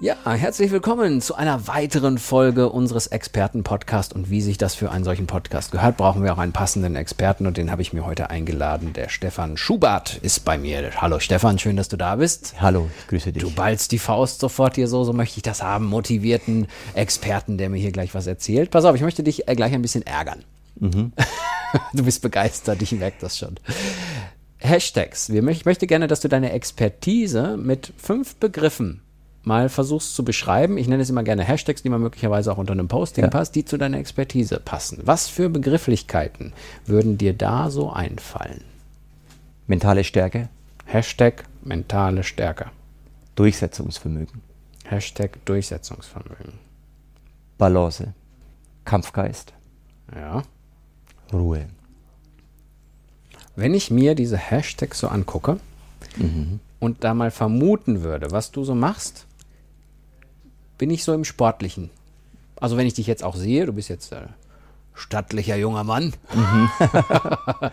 Ja, herzlich willkommen zu einer weiteren Folge unseres Experten-Podcasts. Und wie sich das für einen solchen Podcast gehört, brauchen wir auch einen passenden Experten. Und den habe ich mir heute eingeladen. Der Stefan Schubert ist bei mir. Hallo Stefan, schön, dass du da bist. Hallo, ich grüße dich. Du ballst die Faust sofort hier so, so möchte ich das haben. Motivierten Experten, der mir hier gleich was erzählt. Pass auf, ich möchte dich äh, gleich ein bisschen ärgern. Mhm. du bist begeistert, ich merke das schon. Hashtags. Ich möchte gerne, dass du deine Expertise mit fünf Begriffen mal versuchst zu beschreiben. Ich nenne es immer gerne Hashtags, die man möglicherweise auch unter einem Posting ja. passt, die zu deiner Expertise passen. Was für Begrifflichkeiten würden dir da so einfallen? Mentale Stärke. Hashtag mentale Stärke. Durchsetzungsvermögen. Hashtag Durchsetzungsvermögen. Balance. Kampfgeist. Ja. Ruhe. Wenn ich mir diese Hashtags so angucke mhm. und da mal vermuten würde, was du so machst, bin ich so im Sportlichen. Also wenn ich dich jetzt auch sehe, du bist jetzt ein stattlicher junger Mann. Mhm.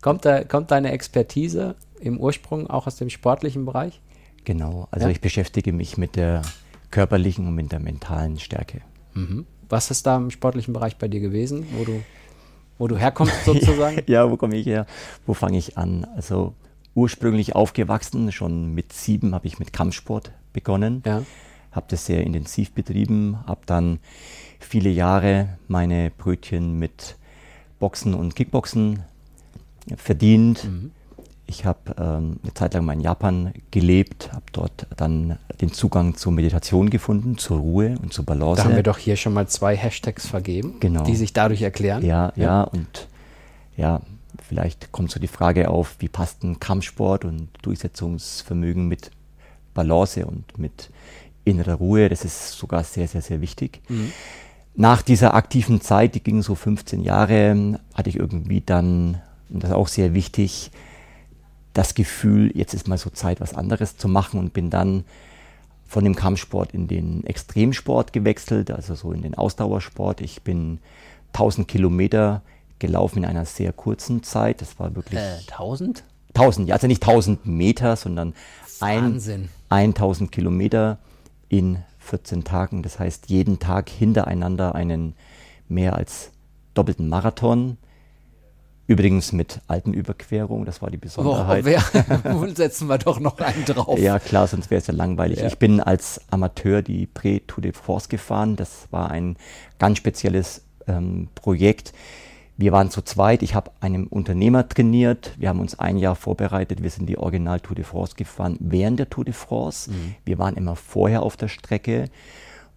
kommt, da, kommt deine Expertise im Ursprung auch aus dem sportlichen Bereich? Genau, also ja? ich beschäftige mich mit der körperlichen und mit der mentalen Stärke. Mhm. Was ist da im sportlichen Bereich bei dir gewesen, wo du, wo du herkommst sozusagen? ja, wo komme ich her? Wo fange ich an? Also ursprünglich aufgewachsen, schon mit sieben habe ich mit Kampfsport begonnen. Ja habe das sehr intensiv betrieben, habe dann viele Jahre meine Brötchen mit Boxen und Kickboxen verdient. Mhm. Ich habe ähm, eine Zeit lang mal in Japan gelebt, habe dort dann den Zugang zur Meditation gefunden, zur Ruhe und zur Balance. Da haben wir doch hier schon mal zwei Hashtags vergeben, genau. die sich dadurch erklären. Ja, ja, ja, und ja, vielleicht kommt so die Frage auf, wie passt ein Kampfsport und Durchsetzungsvermögen mit Balance und mit innere Ruhe, das ist sogar sehr, sehr, sehr wichtig. Mhm. Nach dieser aktiven Zeit, die ging so 15 Jahre, hatte ich irgendwie dann, und das ist auch sehr wichtig, das Gefühl, jetzt ist mal so Zeit, was anderes zu machen und bin dann von dem Kampfsport in den Extremsport gewechselt, also so in den Ausdauersport. Ich bin 1000 Kilometer gelaufen in einer sehr kurzen Zeit. Das war wirklich. Äh, 1000? 1000, ja, also nicht 1000 Meter, sondern ein, 1000 Kilometer in 14 Tagen. Das heißt, jeden Tag hintereinander einen mehr als doppelten Marathon. Übrigens mit Alpenüberquerung, das war die Besonderheit. Oh, setzen wir doch noch einen drauf. Ja, klar, sonst wäre es ja langweilig. Ja. Ich bin als Amateur die Pré-Tour de France gefahren. Das war ein ganz spezielles ähm, Projekt. Wir waren zu zweit. Ich habe einen Unternehmer trainiert. Wir haben uns ein Jahr vorbereitet. Wir sind die Original Tour de France gefahren während der Tour de France. Mhm. Wir waren immer vorher auf der Strecke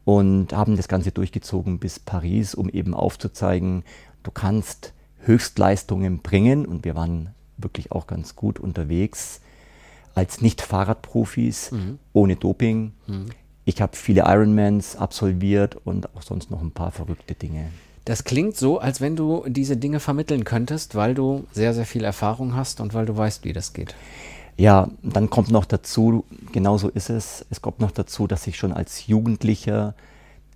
und haben das Ganze durchgezogen bis Paris, um eben aufzuzeigen, du kannst Höchstleistungen bringen. Und wir waren wirklich auch ganz gut unterwegs als Nicht-Fahrradprofis, mhm. ohne Doping. Mhm. Ich habe viele Ironmans absolviert und auch sonst noch ein paar verrückte Dinge. Das klingt so, als wenn du diese Dinge vermitteln könntest, weil du sehr, sehr viel Erfahrung hast und weil du weißt, wie das geht. Ja, dann kommt noch dazu, genau so ist es, es kommt noch dazu, dass ich schon als Jugendlicher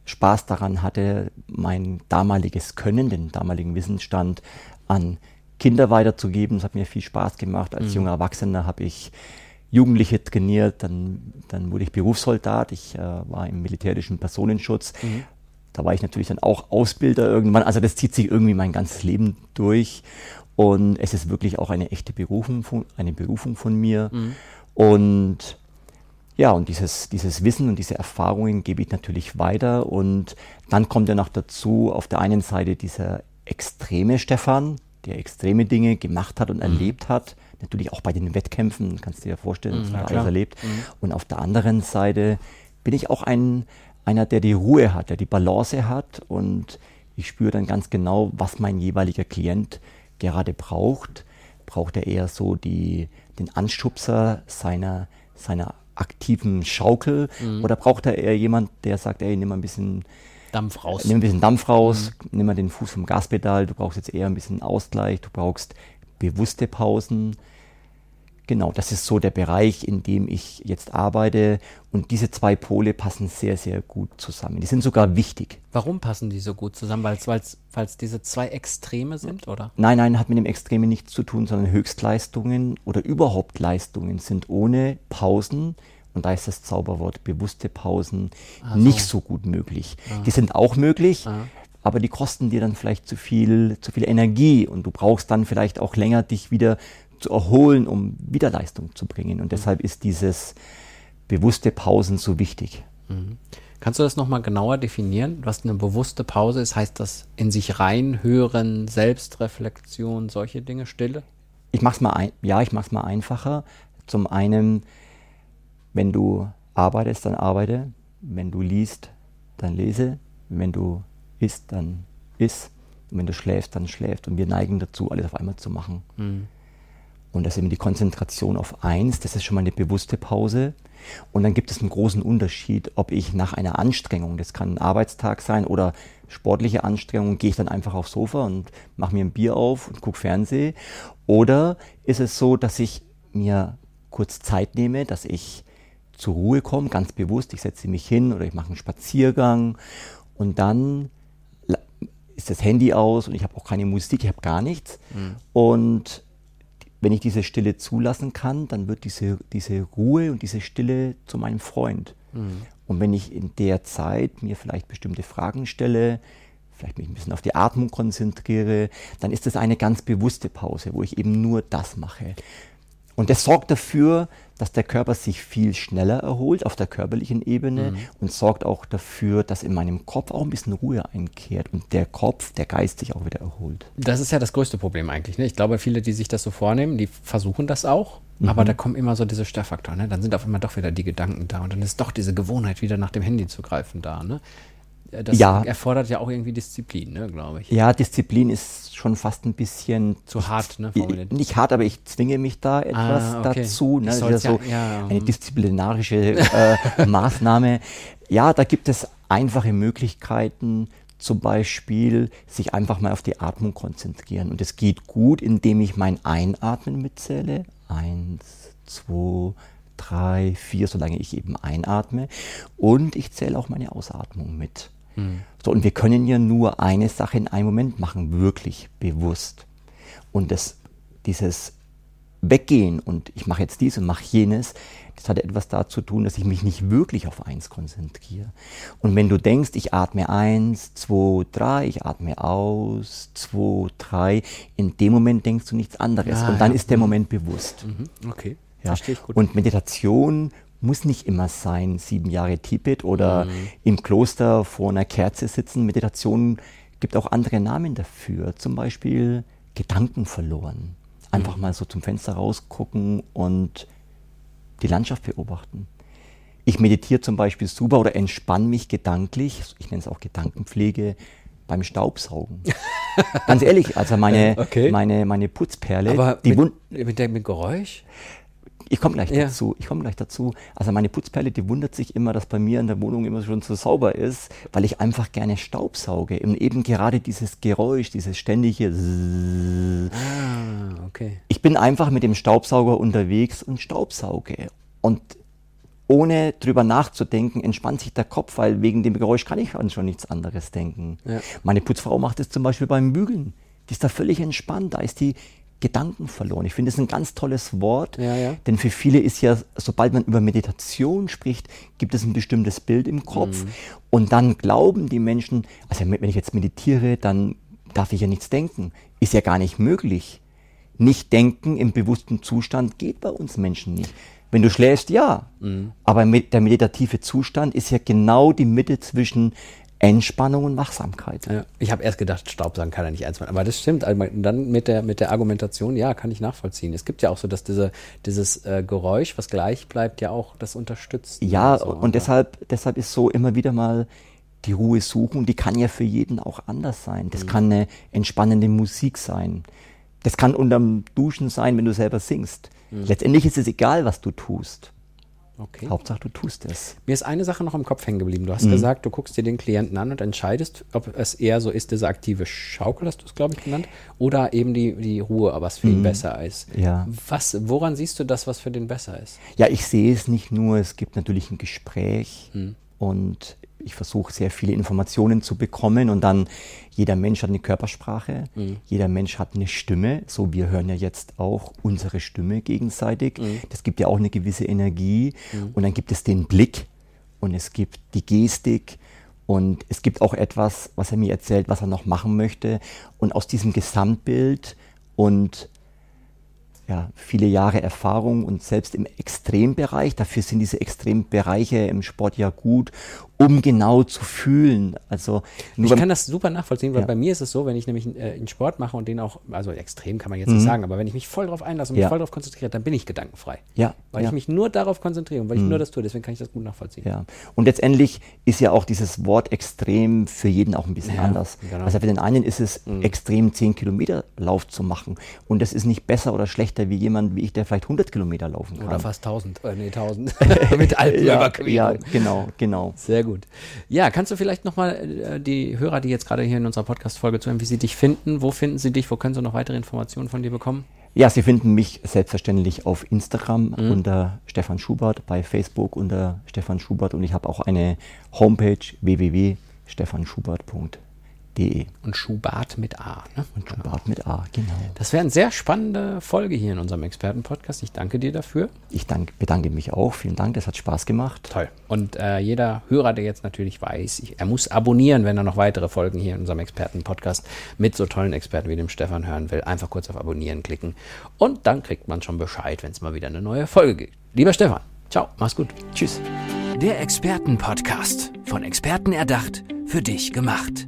Spaß daran hatte, mein damaliges Können, den damaligen Wissensstand an Kinder weiterzugeben. Es hat mir viel Spaß gemacht. Als mhm. junger Erwachsener habe ich Jugendliche trainiert, dann, dann wurde ich Berufssoldat, ich äh, war im militärischen Personenschutz, mhm. Da war ich natürlich dann auch Ausbilder irgendwann. Also das zieht sich irgendwie mein ganzes Leben durch. Und es ist wirklich auch eine echte Berufung von, eine Berufung von mir. Mhm. Und ja, und dieses, dieses Wissen und diese Erfahrungen gebe ich natürlich weiter. Und dann kommt ja noch dazu, auf der einen Seite dieser extreme Stefan, der extreme Dinge gemacht hat und mhm. erlebt hat. Natürlich auch bei den Wettkämpfen, kannst du dir ja vorstellen, mhm, was man alles erlebt. Mhm. Und auf der anderen Seite bin ich auch ein, einer, der die Ruhe hat, der die Balance hat und ich spüre dann ganz genau, was mein jeweiliger Klient gerade braucht. Braucht er eher so die, den Anschubser seiner, seiner aktiven Schaukel mhm. oder braucht er eher jemand, der sagt, ey, nimm mal ein bisschen Dampf raus. Nimm ein bisschen Dampf raus, mhm. nimm mal den Fuß vom Gaspedal, du brauchst jetzt eher ein bisschen Ausgleich, du brauchst bewusste Pausen. Genau, das ist so der Bereich, in dem ich jetzt arbeite. Und diese zwei Pole passen sehr, sehr gut zusammen. Die sind sogar wichtig. Warum passen die so gut zusammen? Weil es diese zwei Extreme sind, oder? Nein, nein, hat mit dem Extreme nichts zu tun, sondern Höchstleistungen oder überhaupt Leistungen sind ohne Pausen und da ist das Zauberwort bewusste Pausen also. nicht so gut möglich. Ah. Die sind auch möglich, ah. aber die kosten dir dann vielleicht zu viel, zu viel Energie und du brauchst dann vielleicht auch länger, dich wieder zu erholen, um wieder Leistung zu bringen. Und mhm. deshalb ist dieses bewusste Pausen so wichtig. Mhm. Kannst du das nochmal genauer definieren, was eine bewusste Pause ist? Heißt das in sich reinhören, Selbstreflexion, solche Dinge, Stille? Ich mach's mal ein, ja, ich mach's mal einfacher. Zum einen, wenn du arbeitest, dann arbeite. Wenn du liest, dann lese. Wenn du isst, dann iss. Und wenn du schläfst, dann schläft. Und wir neigen dazu, alles auf einmal zu machen. Mhm. Und das ist eben die Konzentration auf eins, das ist schon mal eine bewusste Pause. Und dann gibt es einen großen Unterschied, ob ich nach einer Anstrengung, das kann ein Arbeitstag sein oder sportliche Anstrengung, gehe ich dann einfach aufs Sofa und mache mir ein Bier auf und gucke Fernsehen. Oder ist es so, dass ich mir kurz Zeit nehme, dass ich zur Ruhe komme, ganz bewusst, ich setze mich hin oder ich mache einen Spaziergang und dann ist das Handy aus und ich habe auch keine Musik, ich habe gar nichts. Mhm. Und wenn ich diese Stille zulassen kann, dann wird diese, diese Ruhe und diese Stille zu meinem Freund. Mhm. Und wenn ich in der Zeit mir vielleicht bestimmte Fragen stelle, vielleicht mich ein bisschen auf die Atmung konzentriere, dann ist das eine ganz bewusste Pause, wo ich eben nur das mache. Und das sorgt dafür, dass der Körper sich viel schneller erholt auf der körperlichen Ebene mhm. und sorgt auch dafür, dass in meinem Kopf auch ein bisschen Ruhe einkehrt und der Kopf, der Geist sich auch wieder erholt. Das ist ja das größte Problem eigentlich. Ne? Ich glaube, viele, die sich das so vornehmen, die versuchen das auch. Mhm. Aber da kommen immer so diese Störfaktoren. Ne? Dann sind auf einmal doch wieder die Gedanken da und dann ist doch diese Gewohnheit, wieder nach dem Handy zu greifen da. Ne? Das ja. erfordert ja auch irgendwie Disziplin, ne, glaube ich. Ja, Disziplin ist schon fast ein bisschen zu hart, ne? Formuliert. Nicht hart, aber ich zwinge mich da etwas ah, okay. dazu. Ne? Das ist ja so ja, eine disziplinarische äh, Maßnahme. Ja, da gibt es einfache Möglichkeiten, zum Beispiel sich einfach mal auf die Atmung konzentrieren. Und es geht gut, indem ich mein Einatmen mitzähle. Eins, zwei, drei, vier, solange ich eben einatme. Und ich zähle auch meine Ausatmung mit. Mhm. So, und wir können ja nur eine Sache in einem Moment machen, wirklich bewusst. Und das, dieses Weggehen und ich mache jetzt dies und mache jenes, das hat etwas dazu zu tun, dass ich mich nicht wirklich auf eins konzentriere. Und wenn du denkst, ich atme eins, zwei, drei, ich atme aus, zwei, drei, in dem Moment denkst du nichts anderes. Ah, und dann ja. ist der Moment bewusst. Mhm. Okay. Ja. Und Meditation muss nicht immer sein, sieben Jahre Tibet oder mhm. im Kloster vor einer Kerze sitzen. Meditation gibt auch andere Namen dafür. Zum Beispiel Gedanken verloren. Einfach mhm. mal so zum Fenster rausgucken und die Landschaft beobachten. Ich meditiere zum Beispiel super oder entspanne mich gedanklich, ich nenne es auch Gedankenpflege, beim Staubsaugen. Ganz ehrlich, also meine, okay. meine, meine Putzperle. Aber die mit, mit dem Geräusch? Ich komme gleich ja. dazu. Ich komme gleich dazu. Also meine Putzperle, die wundert sich immer, dass bei mir in der Wohnung immer schon so sauber ist, weil ich einfach gerne Staubsauge. Und eben gerade dieses Geräusch, dieses ständige. Ah, okay. Ich bin einfach mit dem Staubsauger unterwegs und staubsauge. Und ohne drüber nachzudenken, entspannt sich der Kopf, weil wegen dem Geräusch kann ich an schon nichts anderes denken. Ja. Meine Putzfrau macht es zum Beispiel beim Bügeln. Die ist da völlig entspannt. Da ist die Gedanken verloren. Ich finde es ein ganz tolles Wort, ja, ja. denn für viele ist ja, sobald man über Meditation spricht, gibt es ein bestimmtes Bild im Kopf mhm. und dann glauben die Menschen, also wenn ich jetzt meditiere, dann darf ich ja nichts denken. Ist ja gar nicht möglich. Nicht denken im bewussten Zustand geht bei uns Menschen nicht. Wenn du schläfst, ja. Mhm. Aber der meditative Zustand ist ja genau die Mitte zwischen Entspannung und Wachsamkeit. Ja, ich habe erst gedacht, Staubsaugen kann er nicht einspannen. Aber das stimmt. Also dann mit der, mit der Argumentation, ja, kann ich nachvollziehen. Es gibt ja auch so, dass diese, dieses äh, Geräusch, was gleich bleibt, ja auch das unterstützt. Ja, und, so, und deshalb, deshalb ist so immer wieder mal die Ruhe suchen. Die kann ja für jeden auch anders sein. Das mhm. kann eine entspannende Musik sein. Das kann unterm Duschen sein, wenn du selber singst. Mhm. Letztendlich ist es egal, was du tust. Okay. Hauptsache, du tust es. Mir ist eine Sache noch im Kopf hängen geblieben. Du hast mhm. gesagt, du guckst dir den Klienten an und entscheidest, ob es eher so ist, diese aktive Schaukel, hast du es, glaube ich, genannt, oder eben die, die Ruhe, was für ihn mhm. besser ist. Ja. Was, woran siehst du das, was für den besser ist? Ja, ich sehe es nicht nur, es gibt natürlich ein Gespräch mhm. und ich versuche sehr viele Informationen zu bekommen und dann jeder Mensch hat eine Körpersprache, mhm. jeder Mensch hat eine Stimme, so wir hören ja jetzt auch unsere Stimme gegenseitig. Mhm. Das gibt ja auch eine gewisse Energie mhm. und dann gibt es den Blick und es gibt die Gestik und es gibt auch etwas, was er mir erzählt, was er noch machen möchte und aus diesem Gesamtbild und ja, viele Jahre Erfahrung und selbst im Extrembereich, dafür sind diese Extrembereiche im Sport ja gut, um genau zu fühlen. Also ich kann das super nachvollziehen, weil ja. bei mir ist es so, wenn ich nämlich äh, einen Sport mache und den auch, also extrem kann man jetzt mhm. nicht sagen, aber wenn ich mich voll darauf einlasse und mich voll darauf konzentriere, dann bin ich gedankenfrei. Ja. Weil ja. ich mich nur darauf konzentriere und weil ich mhm. nur das tue, deswegen kann ich das gut nachvollziehen. Ja. Und letztendlich ist ja auch dieses Wort extrem für jeden auch ein bisschen ja, anders. Genau. Also für den einen ist es mhm. extrem 10 Kilometer Lauf zu machen und das ist nicht besser oder schlechter wie jemand wie ich, der vielleicht 100 Kilometer laufen kann. Oder fast 1000, äh, nee 1000. Mit Alpenüberquerung. ja, ja, genau, genau. Sehr gut. Ja, kannst du vielleicht nochmal äh, die Hörer, die jetzt gerade hier in unserer Podcast-Folge zuhören, wie sie dich finden? Wo finden sie dich? Wo können sie noch weitere Informationen von dir bekommen? Ja, Sie finden mich selbstverständlich auf Instagram mhm. unter Stefan Schubert, bei Facebook unter Stefan Schubert und ich habe auch eine Homepage www.stefanschubert.de www.schubart.de. Und Schubart mit A. Ne? Und Schubart genau. mit A, genau. Das wäre eine sehr spannende Folge hier in unserem Expertenpodcast. Ich danke dir dafür. Ich danke, bedanke mich auch. Vielen Dank, das hat Spaß gemacht. Toll. Und äh, jeder Hörer, der jetzt natürlich weiß, ich, er muss abonnieren, wenn er noch weitere Folgen hier in unserem Expertenpodcast mit so tollen Experten wie dem Stefan hören will. Einfach kurz auf Abonnieren klicken. Und dann kriegt man schon Bescheid, wenn es mal wieder eine neue Folge gibt. Lieber Stefan, ciao, mach's gut. Tschüss. Der Expertenpodcast. Von Experten erdacht, für dich gemacht.